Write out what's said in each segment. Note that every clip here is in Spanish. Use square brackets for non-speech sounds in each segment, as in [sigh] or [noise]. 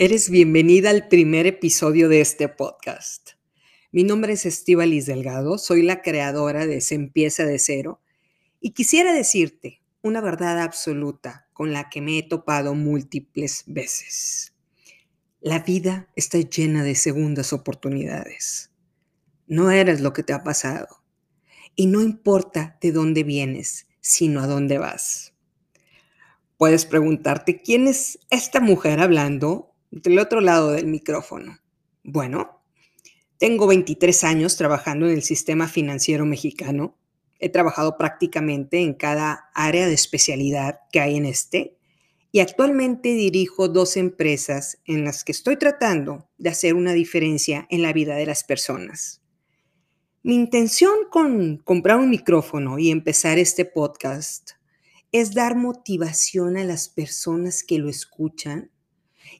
Eres bienvenida al primer episodio de este podcast. Mi nombre es Estíbalis Delgado, soy la creadora de Se empieza de cero y quisiera decirte una verdad absoluta con la que me he topado múltiples veces. La vida está llena de segundas oportunidades. No eres lo que te ha pasado y no importa de dónde vienes, sino a dónde vas. Puedes preguntarte quién es esta mujer hablando del otro lado del micrófono. Bueno, tengo 23 años trabajando en el sistema financiero mexicano. He trabajado prácticamente en cada área de especialidad que hay en este y actualmente dirijo dos empresas en las que estoy tratando de hacer una diferencia en la vida de las personas. Mi intención con comprar un micrófono y empezar este podcast es dar motivación a las personas que lo escuchan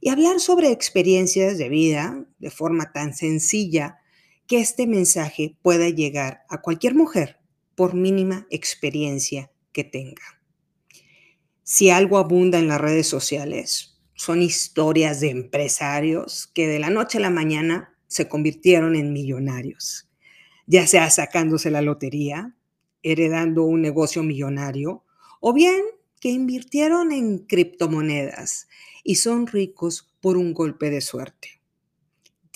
y hablar sobre experiencias de vida de forma tan sencilla que este mensaje pueda llegar a cualquier mujer por mínima experiencia que tenga. Si algo abunda en las redes sociales, son historias de empresarios que de la noche a la mañana se convirtieron en millonarios, ya sea sacándose la lotería, heredando un negocio millonario o bien que invirtieron en criptomonedas y son ricos por un golpe de suerte.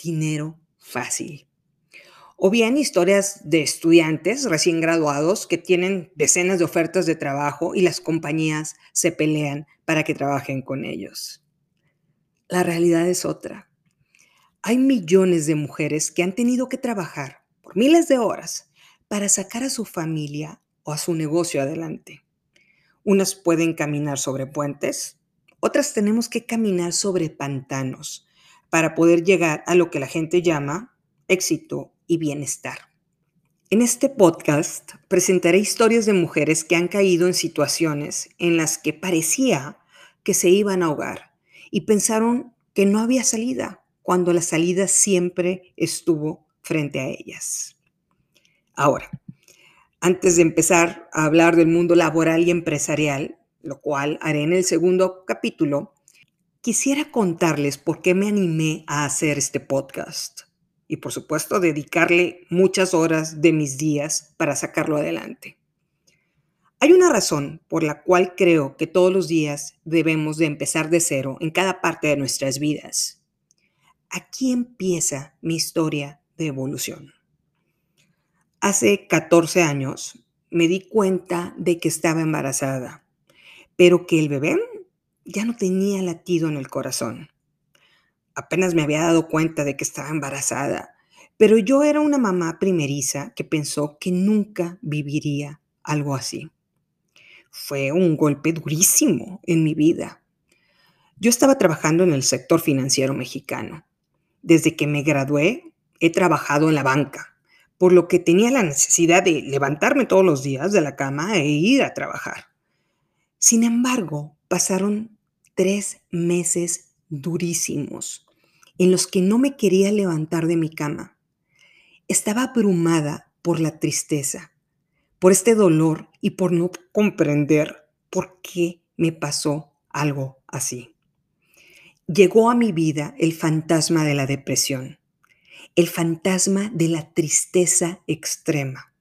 Dinero fácil. O bien historias de estudiantes recién graduados que tienen decenas de ofertas de trabajo y las compañías se pelean para que trabajen con ellos. La realidad es otra. Hay millones de mujeres que han tenido que trabajar por miles de horas para sacar a su familia o a su negocio adelante. Unas pueden caminar sobre puentes, otras tenemos que caminar sobre pantanos para poder llegar a lo que la gente llama éxito y bienestar. En este podcast presentaré historias de mujeres que han caído en situaciones en las que parecía que se iban a ahogar y pensaron que no había salida, cuando la salida siempre estuvo frente a ellas. Ahora, antes de empezar a hablar del mundo laboral y empresarial, lo cual haré en el segundo capítulo, quisiera contarles por qué me animé a hacer este podcast y por supuesto dedicarle muchas horas de mis días para sacarlo adelante. Hay una razón por la cual creo que todos los días debemos de empezar de cero en cada parte de nuestras vidas. Aquí empieza mi historia de evolución. Hace 14 años me di cuenta de que estaba embarazada pero que el bebé ya no tenía latido en el corazón. Apenas me había dado cuenta de que estaba embarazada, pero yo era una mamá primeriza que pensó que nunca viviría algo así. Fue un golpe durísimo en mi vida. Yo estaba trabajando en el sector financiero mexicano. Desde que me gradué, he trabajado en la banca, por lo que tenía la necesidad de levantarme todos los días de la cama e ir a trabajar. Sin embargo, pasaron tres meses durísimos en los que no me quería levantar de mi cama. Estaba abrumada por la tristeza, por este dolor y por no comprender por qué me pasó algo así. Llegó a mi vida el fantasma de la depresión, el fantasma de la tristeza extrema.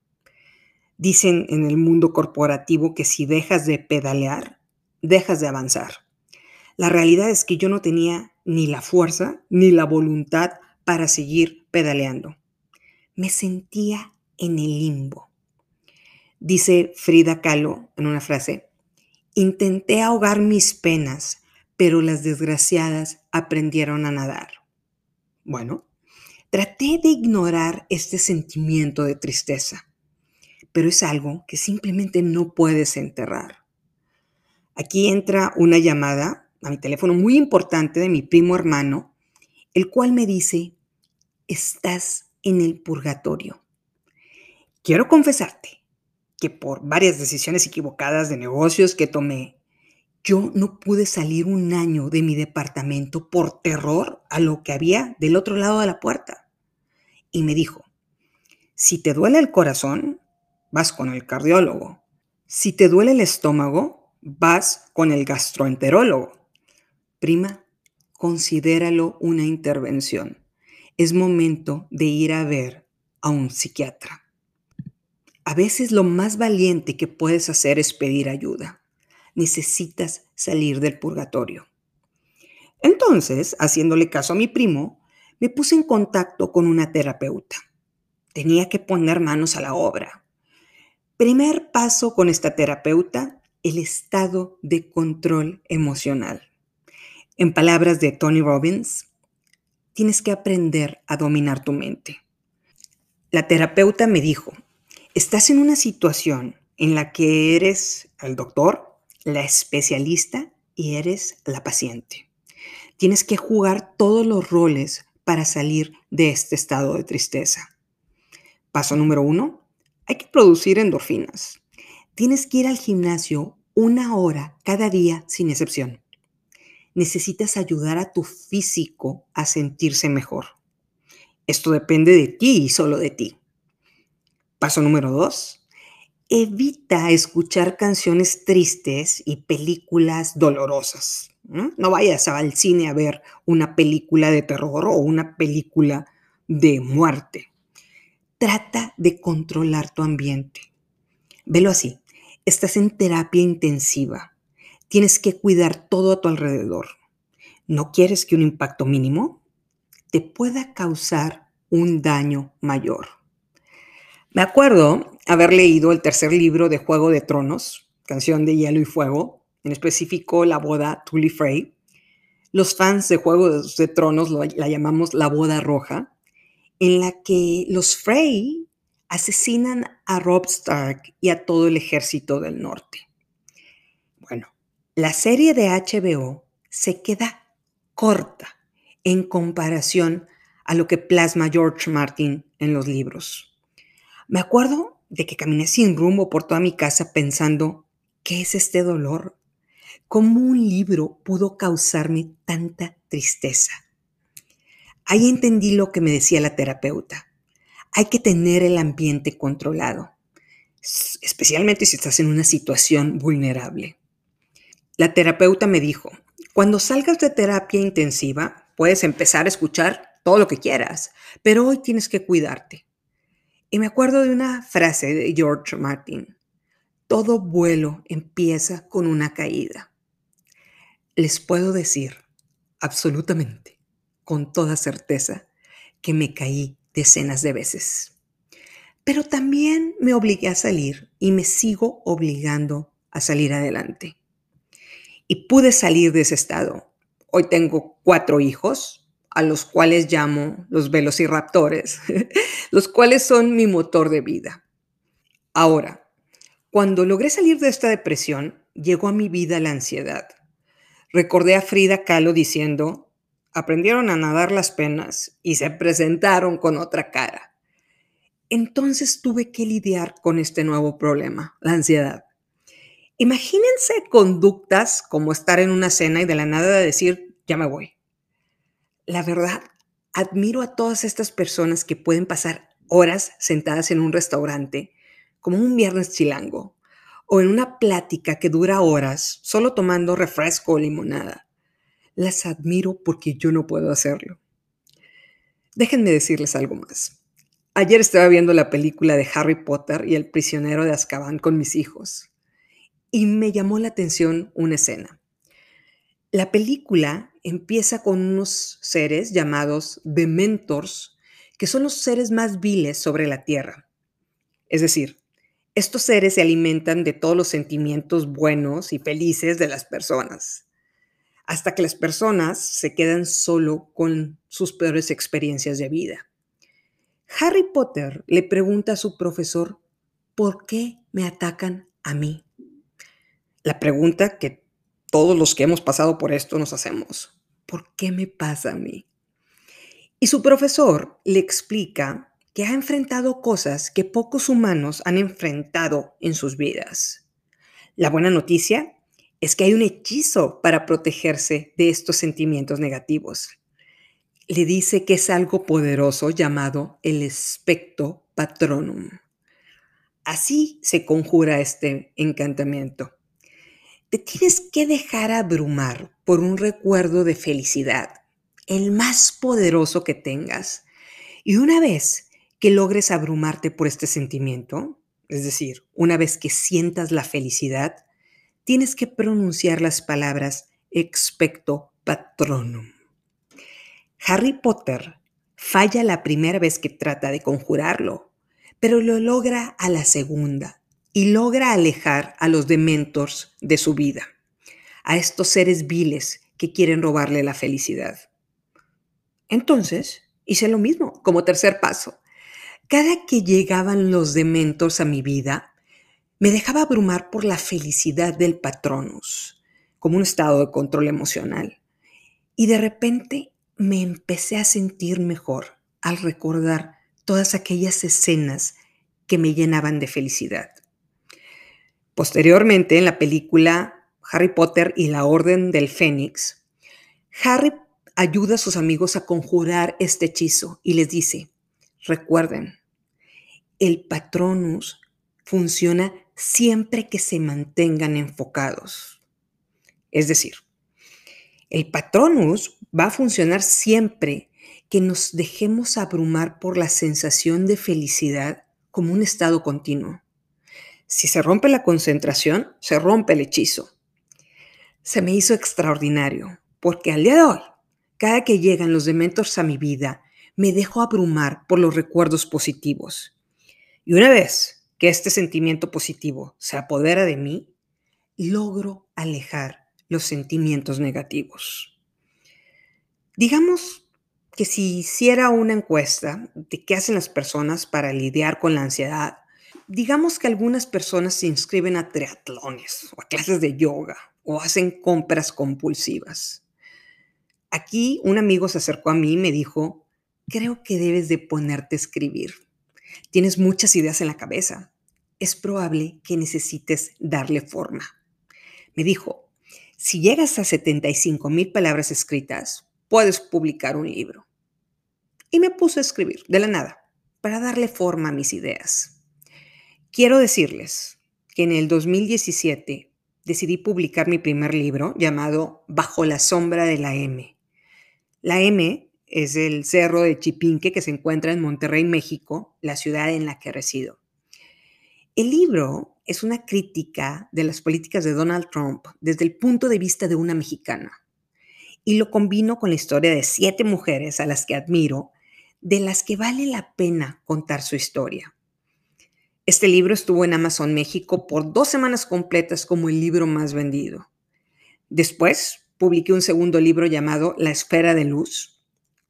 Dicen en el mundo corporativo que si dejas de pedalear, dejas de avanzar. La realidad es que yo no tenía ni la fuerza ni la voluntad para seguir pedaleando. Me sentía en el limbo. Dice Frida Kahlo en una frase, intenté ahogar mis penas, pero las desgraciadas aprendieron a nadar. Bueno, traté de ignorar este sentimiento de tristeza pero es algo que simplemente no puedes enterrar. Aquí entra una llamada a mi teléfono muy importante de mi primo hermano, el cual me dice, estás en el purgatorio. Quiero confesarte que por varias decisiones equivocadas de negocios que tomé, yo no pude salir un año de mi departamento por terror a lo que había del otro lado de la puerta. Y me dijo, si te duele el corazón, vas con el cardiólogo. Si te duele el estómago, vas con el gastroenterólogo. Prima, considéralo una intervención. Es momento de ir a ver a un psiquiatra. A veces lo más valiente que puedes hacer es pedir ayuda. Necesitas salir del purgatorio. Entonces, haciéndole caso a mi primo, me puse en contacto con una terapeuta. Tenía que poner manos a la obra. Primer paso con esta terapeuta, el estado de control emocional. En palabras de Tony Robbins, tienes que aprender a dominar tu mente. La terapeuta me dijo, estás en una situación en la que eres el doctor, la especialista y eres la paciente. Tienes que jugar todos los roles para salir de este estado de tristeza. Paso número uno, hay que producir endorfinas. Tienes que ir al gimnasio una hora cada día sin excepción. Necesitas ayudar a tu físico a sentirse mejor. Esto depende de ti y solo de ti. Paso número dos, evita escuchar canciones tristes y películas dolorosas. ¿no? vayas al cine a ver una película de terror o una película de muerte. Trata de controlar tu ambiente. Velo así, estás en terapia intensiva. Tienes que cuidar todo a tu alrededor. ¿No quieres que un impacto mínimo te pueda causar un daño mayor? Me acuerdo haber leído el tercer libro de Juego de Tronos, Canción de Hielo y Fuego, en específico la boda Tully Frey. Los fans de Juego de Tronos la llamamos la boda roja, en la que los Frey asesinan a Rob Stark y a todo el ejército del norte. Bueno, la serie de HBO se queda corta en comparación a lo que plasma George Martin en los libros. Me acuerdo de que caminé sin rumbo por toda mi casa pensando, ¿qué es este dolor? ¿Cómo un libro pudo causarme tanta tristeza? Ahí entendí lo que me decía la terapeuta. Hay que tener el ambiente controlado, especialmente si estás en una situación vulnerable. La terapeuta me dijo, cuando salgas de terapia intensiva, puedes empezar a escuchar todo lo que quieras, pero hoy tienes que cuidarte. Y me acuerdo de una frase de George Martin, todo vuelo empieza con una caída les puedo decir absolutamente, con toda certeza, que me caí decenas de veces. Pero también me obligué a salir y me sigo obligando a salir adelante. Y pude salir de ese estado. Hoy tengo cuatro hijos, a los cuales llamo los velociraptores, [laughs] los cuales son mi motor de vida. Ahora, cuando logré salir de esta depresión, llegó a mi vida la ansiedad Recordé a Frida Kahlo diciendo, aprendieron a nadar las penas y se presentaron con otra cara. Entonces tuve que lidiar con este nuevo problema, la ansiedad. Imagínense conductas como estar en una cena y de la nada decir, ya me voy. La verdad, admiro a todas estas personas que pueden pasar horas sentadas en un restaurante, como un viernes chilango, o en una plática que dura horas solo tomando refresco o limonada. Las admiro porque yo no puedo hacerlo. Déjenme decirles algo más. Ayer estaba viendo la película de Harry Potter y el prisionero de Azkaban con mis hijos y me llamó la atención una escena. La película empieza con unos seres llamados Dementors, que son los seres más viles sobre la Tierra. Es decir, estos seres se alimentan de todos los sentimientos buenos y felices de las personas, hasta que las personas se quedan solo con sus peores experiencias de vida. Harry Potter le pregunta a su profesor, ¿por qué me atacan a mí? La pregunta que todos los que hemos pasado por esto nos hacemos, ¿por qué me pasa a mí? Y su profesor le explica que ha enfrentado cosas que pocos humanos han enfrentado en sus vidas. La buena noticia es que hay un hechizo para protegerse de estos sentimientos negativos. Le dice que es algo poderoso llamado el espectro patronum. Así se conjura este encantamiento. Te tienes que dejar abrumar por un recuerdo de felicidad, el más poderoso que tengas. Y una vez que logres abrumarte por este sentimiento, es decir, una vez que sientas la felicidad, tienes que pronunciar las palabras expecto patronum. Harry Potter falla la primera vez que trata de conjurarlo, pero lo logra a la segunda y logra alejar a los dementors de su vida, a estos seres viles que quieren robarle la felicidad. Entonces, hice lo mismo como tercer paso. Cada que llegaban los dementors a mi vida, me dejaba abrumar por la felicidad del patronus, como un estado de control emocional. Y de repente me empecé a sentir mejor al recordar todas aquellas escenas que me llenaban de felicidad. Posteriormente, en la película Harry Potter y la Orden del Fénix, Harry ayuda a sus amigos a conjurar este hechizo y les dice, recuerden, el patronus funciona siempre que se mantengan enfocados. Es decir, el patronus va a funcionar siempre que nos dejemos abrumar por la sensación de felicidad como un estado continuo. Si se rompe la concentración, se rompe el hechizo. Se me hizo extraordinario, porque al día de hoy, cada que llegan los dementos a mi vida, me dejo abrumar por los recuerdos positivos. Y una vez que este sentimiento positivo se apodera de mí, logro alejar los sentimientos negativos. Digamos que si hiciera una encuesta de qué hacen las personas para lidiar con la ansiedad digamos que algunas personas se inscriben a triatlones o a clases de yoga o hacen compras compulsivas. Aquí un amigo se acercó a mí y me dijo, creo que debes de ponerte a escribir. Tienes muchas ideas en la cabeza. Es probable que necesites darle forma. Me dijo, si llegas a 75 mil palabras escritas, puedes publicar un libro. Y me puse a escribir de la nada para darle forma a mis ideas. Quiero decirles que en el 2017 decidí publicar mi primer libro llamado Bajo la sombra de la M. La M es el cerro de Chipinque que se encuentra en Monterrey, México, la ciudad en la que resido. El libro es una crítica de las políticas de Donald Trump desde el punto de vista de una mexicana y lo combino con la historia de siete mujeres a las que admiro, de las que vale la pena contar su historia. Este libro estuvo en Amazon México por dos semanas completas como el libro más vendido. Después publiqué un segundo libro llamado La Esfera de Luz,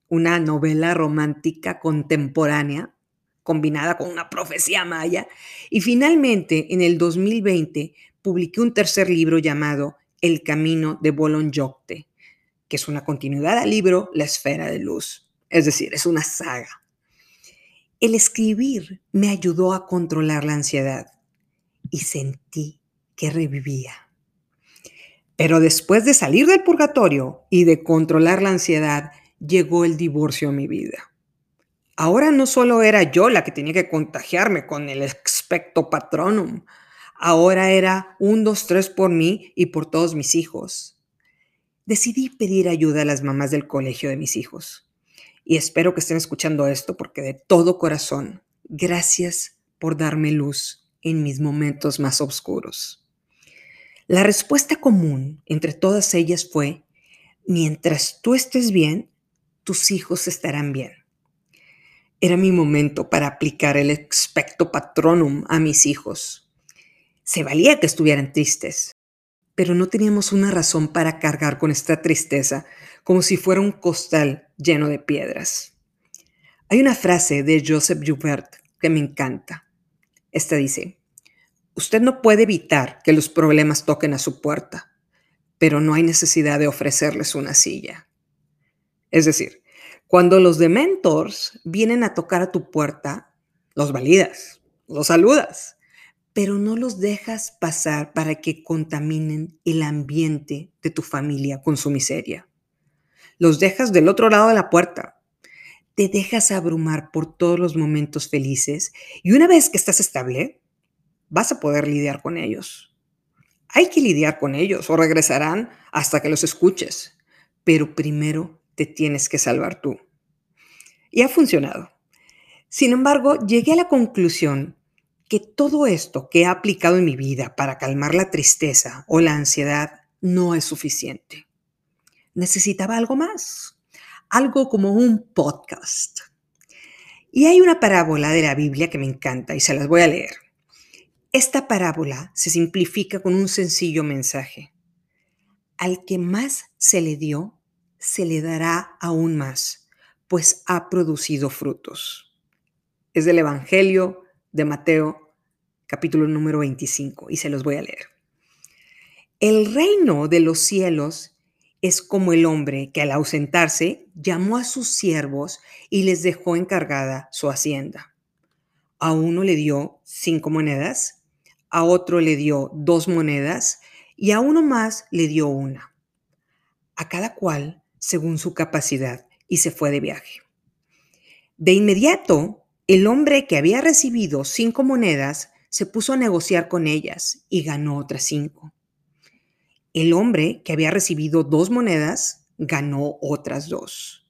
una novela romántica contemporánea combinada con una profecía maya. Y finalmente, en el 2020, publiqué un tercer libro llamado El Camino de Bolon Yocte, que es una continuidad al libro La Esfera de Luz. Es decir, es una saga. El escribir me ayudó a controlar la ansiedad y sentí que revivía. Pero después de salir del purgatorio y de controlar la ansiedad, llegó el divorcio a mi vida. Ahora no solo era yo la que tenía que contagiarme con el expecto patronum, ahora era un, dos, tres por mí y por todos mis hijos. Decidí pedir ayuda a las mamás del colegio de mis hijos y espero que estén escuchando esto porque de todo corazón, gracias por darme luz en mis momentos más oscuros. La respuesta común entre todas ellas fue, mientras tú estés bien, tus hijos estarán bien. Era mi momento para aplicar el expecto patronum a mis hijos. Se valía que estuvieran tristes, pero no teníamos una razón para cargar con esta tristeza como si fuera un costal lleno de piedras. Hay una frase de Joseph Joubert que me encanta. Esta dice, usted no puede evitar que los problemas toquen a su puerta, pero no hay necesidad de ofrecerles una silla. Es decir, cuando los dementors vienen a tocar a tu puerta, los validas, los saludas, pero no los dejas pasar para que contaminen el ambiente de tu familia con su miseria. Los dejas del otro lado de la puerta. Te dejas abrumar por todos los momentos felices y una vez que estás estable, vas a poder lidiar con ellos. Hay que lidiar con ellos o regresarán hasta que los escuches, pero primero te tienes que salvar tú. Y ha funcionado. Sin embargo, llegué a la conclusión que todo esto que he aplicado en mi vida para calmar la tristeza o la ansiedad no es suficiente. Necesitaba algo más, algo como un podcast. Y hay una parábola de la Biblia que me encanta y se las voy a leer. Esta parábola se simplifica con un sencillo mensaje. Al que más se le dio, se le dará aún más, pues ha producido frutos. Es del Evangelio de Mateo, capítulo número 25, y se los voy a leer. El reino de los cielos es como el hombre que al ausentarse llamó a sus siervos y les dejó encargada su hacienda. A uno le dio cinco monedas, a otro le dio dos monedas y a uno más le dio una. A cada cual según su capacidad y se fue de viaje. De inmediato, el hombre que había recibido cinco monedas se puso a negociar con ellas y ganó otras cinco. El hombre que había recibido dos monedas ganó otras dos.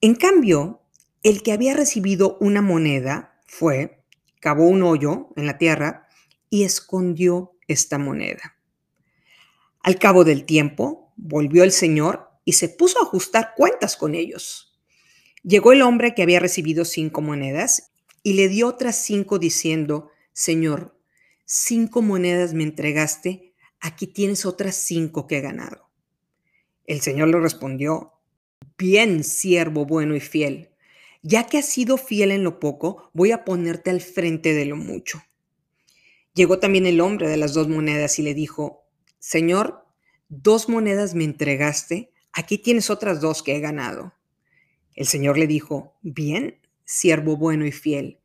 En cambio, el que había recibido una moneda fue, cavó un hoyo en la tierra y escondió esta moneda. Al cabo del tiempo, volvió el Señor y se puso a ajustar cuentas con ellos. Llegó el hombre que había recibido cinco monedas y le dio otras cinco diciendo, Señor, cinco monedas me entregaste aquí tienes otras cinco que he ganado. El Señor le respondió, bien, siervo bueno y fiel, ya que has sido fiel en lo poco, voy a ponerte al frente de lo mucho. Llegó también el hombre de las dos monedas y le dijo, Señor, dos monedas me entregaste, aquí tienes otras dos que he ganado. El Señor le dijo, bien, siervo bueno y fiel,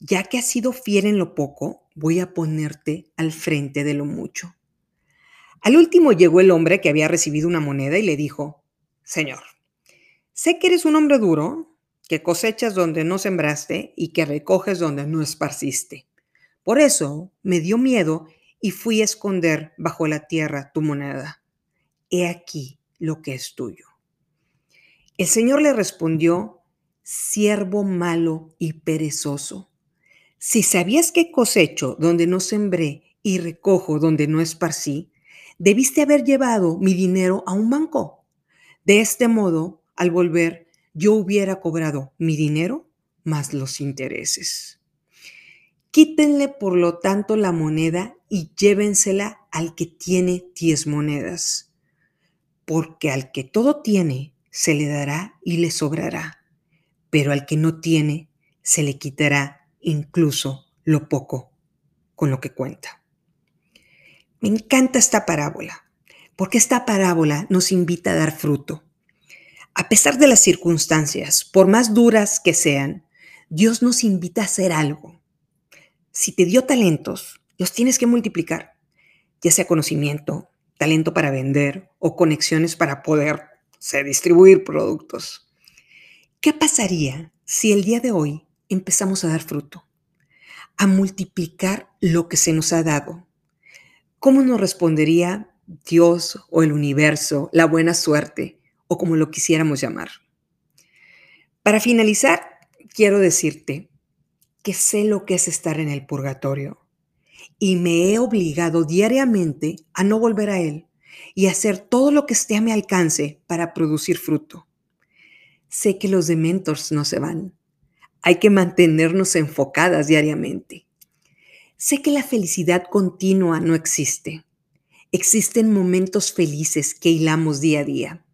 ya que has sido fiel en lo poco, voy a ponerte al frente de lo mucho. Al último llegó el hombre que había recibido una moneda y le dijo, Señor, sé que eres un hombre duro, que cosechas donde no sembraste y que recoges donde no esparciste. Por eso me dio miedo y fui a esconder bajo la tierra tu moneda. He aquí lo que es tuyo. El Señor le respondió, siervo malo y perezoso. Si sabías que cosecho donde no sembré y recojo donde no esparcí, debiste haber llevado mi dinero a un banco. De este modo, al volver, yo hubiera cobrado mi dinero más los intereses. Quítenle, por lo tanto, la moneda y llévensela al que tiene diez monedas, porque al que todo tiene, se le dará y le sobrará, pero al que no tiene, se le quitará incluso lo poco con lo que cuenta. Me encanta esta parábola, porque esta parábola nos invita a dar fruto. A pesar de las circunstancias, por más duras que sean, Dios nos invita a hacer algo. Si te dio talentos, los tienes que multiplicar, ya sea conocimiento, talento para vender o conexiones para poder distribuir productos. ¿Qué pasaría si el día de hoy empezamos a dar fruto? A multiplicar lo que se nos ha dado ¿Cómo nos respondería Dios o el universo, la buena suerte o como lo quisiéramos llamar? Para finalizar, quiero decirte que sé lo que es estar en el purgatorio y me he obligado diariamente a no volver a él y hacer todo lo que esté a mi alcance para producir fruto. Sé que los dementors no se van. Hay que mantenernos enfocadas diariamente. Sé que la felicidad continua no existe. Existen momentos felices que hilamos día a día.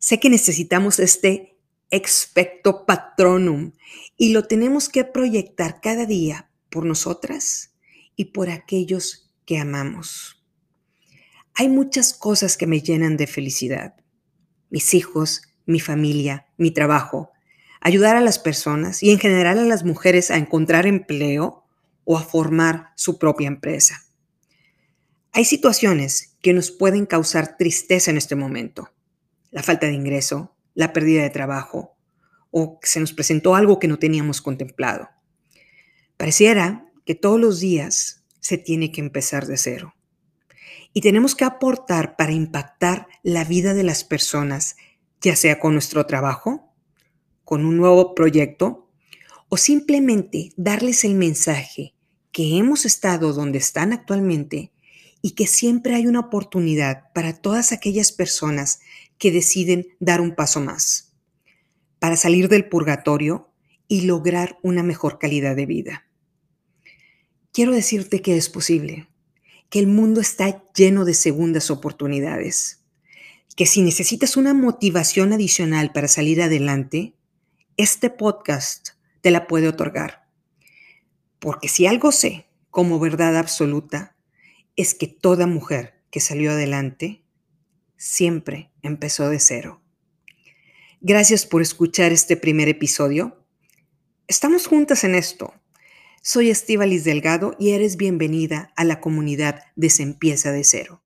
Sé que necesitamos este expecto patronum y lo tenemos que proyectar cada día por nosotras y por aquellos que amamos. Hay muchas cosas que me llenan de felicidad. Mis hijos, mi familia, mi trabajo, ayudar a las personas y en general a las mujeres a encontrar empleo o a formar su propia empresa. Hay situaciones que nos pueden causar tristeza en este momento. La falta de ingreso, la pérdida de trabajo o se nos presentó algo que no teníamos contemplado. Pareciera que todos los días se tiene que empezar de cero. y tenemos que aportar para impactar la vida de las personas, ya sea con nuestro trabajo, con un nuevo proyecto o simplemente darles el mensaje que hemos estado donde están actualmente y que siempre hay una oportunidad para todas aquellas personas que deciden dar un paso más, para salir del purgatorio y lograr una mejor calidad de vida. Quiero decirte que es posible, que el mundo está lleno de segundas oportunidades, que si necesitas una motivación adicional para salir adelante, este podcast te la puede otorgar. Porque si algo sé como verdad absoluta, es que toda mujer que salió adelante siempre empezó de cero. Gracias por escuchar este primer episodio. Estamos juntas en esto. Soy Estíbalis Delgado y eres bienvenida a la comunidad de Se Empieza de Cero.